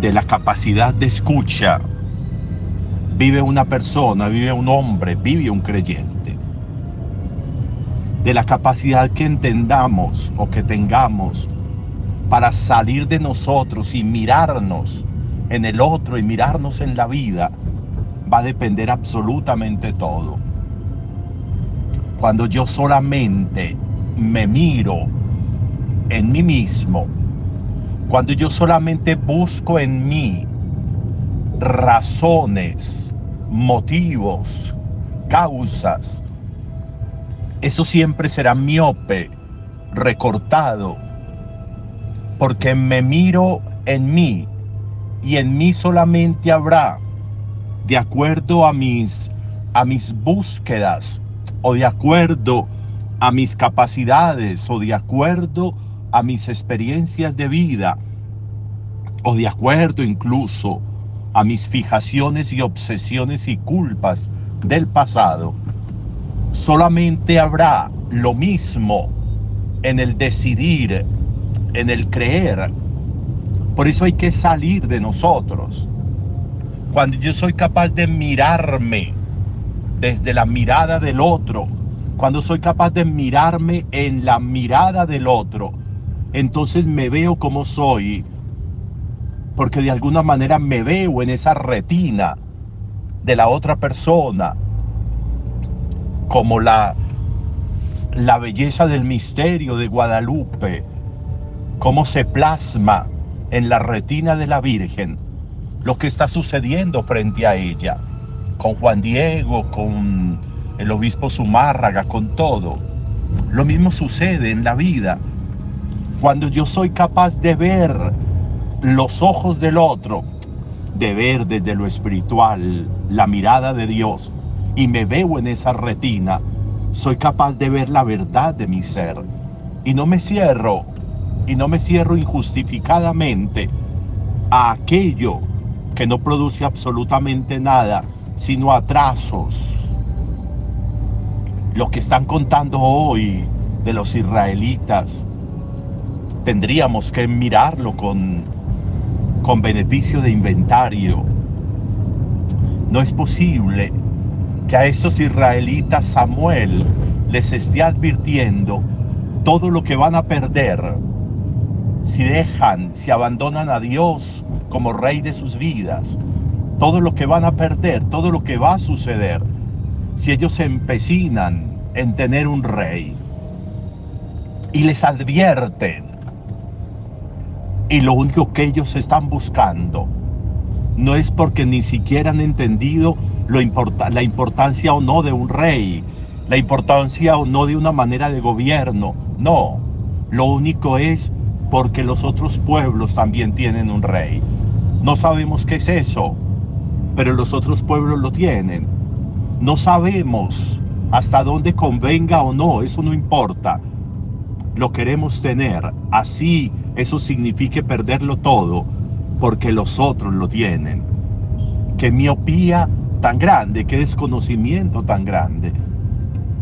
de la capacidad de escucha vive una persona, vive un hombre, vive un creyente. De la capacidad que entendamos o que tengamos para salir de nosotros y mirarnos en el otro y mirarnos en la vida, va a depender absolutamente todo. Cuando yo solamente me miro en mí mismo, cuando yo solamente busco en mí razones, motivos, causas, eso siempre será miope, recortado, porque me miro en mí y en mí solamente habrá, de acuerdo a mis, a mis búsquedas o de acuerdo a mis capacidades o de acuerdo a mis experiencias de vida o de acuerdo incluso a mis fijaciones y obsesiones y culpas del pasado, solamente habrá lo mismo en el decidir, en el creer. Por eso hay que salir de nosotros. Cuando yo soy capaz de mirarme desde la mirada del otro, cuando soy capaz de mirarme en la mirada del otro, entonces me veo como soy, porque de alguna manera me veo en esa retina de la otra persona, como la, la belleza del misterio de Guadalupe, cómo se plasma en la retina de la Virgen lo que está sucediendo frente a ella, con Juan Diego, con el obispo Zumárraga, con todo. Lo mismo sucede en la vida cuando yo soy capaz de ver los ojos del otro, de ver desde lo espiritual la mirada de Dios y me veo en esa retina, soy capaz de ver la verdad de mi ser. Y no me cierro, y no me cierro injustificadamente a aquello que no produce absolutamente nada, sino atrasos. Lo que están contando hoy de los israelitas, tendríamos que mirarlo con, con beneficio de inventario. No es posible que a estos israelitas Samuel les esté advirtiendo todo lo que van a perder si dejan, si abandonan a Dios como rey de sus vidas, todo lo que van a perder, todo lo que va a suceder si ellos se empecinan en tener un rey. Y les advierten y lo único que ellos están buscando no es porque ni siquiera han entendido lo la importancia o no de un rey, la importancia o no de una manera de gobierno. No, lo único es porque los otros pueblos también tienen un rey. No sabemos qué es eso, pero los otros pueblos lo tienen. No sabemos hasta dónde convenga o no, eso no importa. Lo queremos tener así eso signifique perderlo todo porque los otros lo tienen. Qué miopía tan grande, qué desconocimiento tan grande.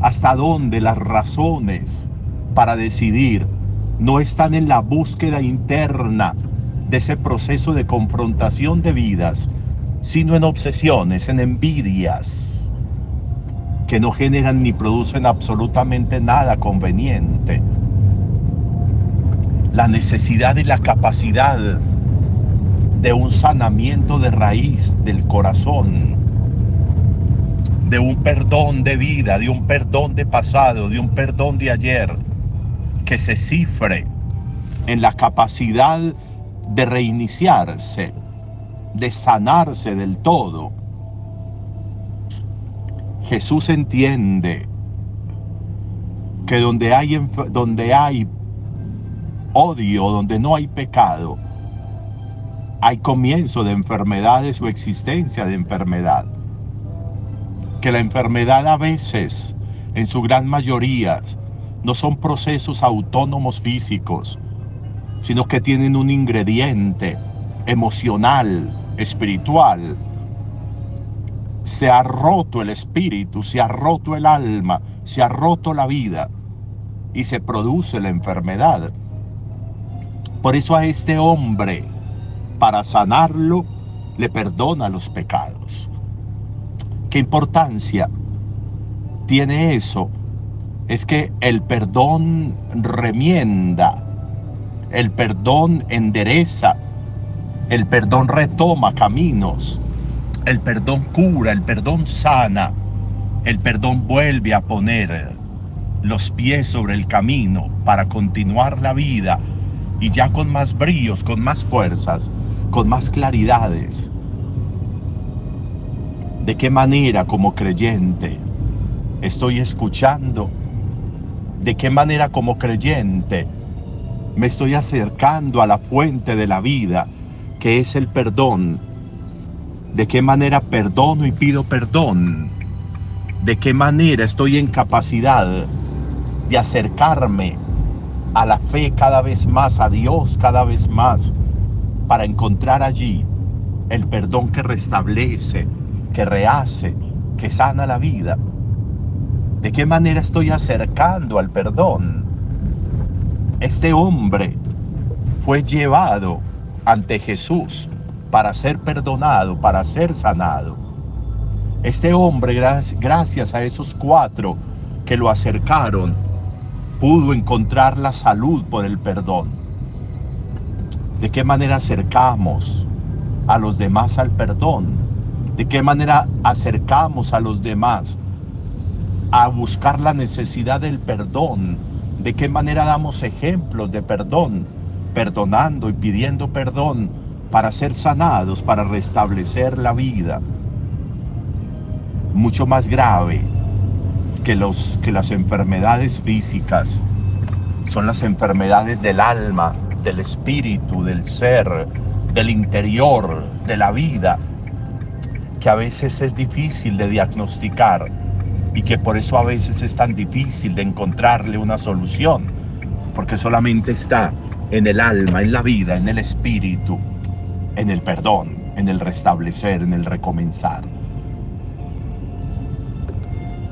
Hasta dónde las razones para decidir no están en la búsqueda interna de ese proceso de confrontación de vidas, sino en obsesiones, en envidias, que no generan ni producen absolutamente nada conveniente la necesidad y la capacidad de un sanamiento de raíz del corazón, de un perdón de vida, de un perdón de pasado, de un perdón de ayer, que se cifre en la capacidad de reiniciarse, de sanarse del todo. Jesús entiende que donde hay, donde hay odio, donde no hay pecado, hay comienzo de enfermedades o existencia de enfermedad. Que la enfermedad a veces, en su gran mayoría, no son procesos autónomos físicos, sino que tienen un ingrediente emocional, espiritual. Se ha roto el espíritu, se ha roto el alma, se ha roto la vida y se produce la enfermedad. Por eso a este hombre para sanarlo, le perdona los pecados. ¿Qué importancia tiene eso? Es que el perdón remienda, el perdón endereza, el perdón retoma caminos, el perdón cura, el perdón sana, el perdón vuelve a poner los pies sobre el camino para continuar la vida y ya con más brillos, con más fuerzas, con más claridades. ¿De qué manera como creyente estoy escuchando? ¿De qué manera como creyente me estoy acercando a la fuente de la vida, que es el perdón? ¿De qué manera perdono y pido perdón? ¿De qué manera estoy en capacidad de acercarme a la fe cada vez más, a Dios cada vez más, para encontrar allí el perdón que restablece, que rehace, que sana la vida. ¿De qué manera estoy acercando al perdón? Este hombre fue llevado ante Jesús para ser perdonado, para ser sanado. Este hombre, gracias a esos cuatro que lo acercaron, pudo encontrar la salud por el perdón. ¿De qué manera acercamos a los demás al perdón? ¿De qué manera acercamos a los demás a buscar la necesidad del perdón? ¿De qué manera damos ejemplos de perdón? Perdonando y pidiendo perdón para ser sanados, para restablecer la vida. Mucho más grave que, los, que las enfermedades físicas son las enfermedades del alma, del espíritu, del ser, del interior, de la vida, que a veces es difícil de diagnosticar y que por eso a veces es tan difícil de encontrarle una solución, porque solamente está en el alma, en la vida, en el espíritu, en el perdón, en el restablecer, en el recomenzar.